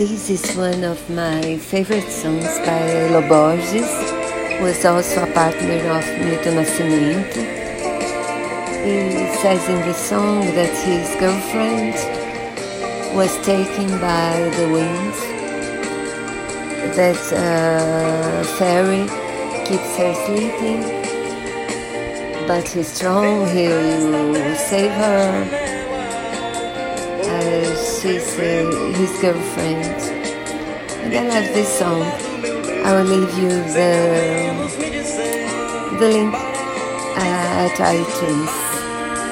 This is one of my favorite songs by Lo Borges, who is also a partner of Milton Nascimento. He says in the song that his girlfriend was taken by the wind, that a fairy keeps her sleeping, but he's strong, he will save her she's uh, his girlfriend. And I love this song. I will leave you the, the link uh, at iTunes.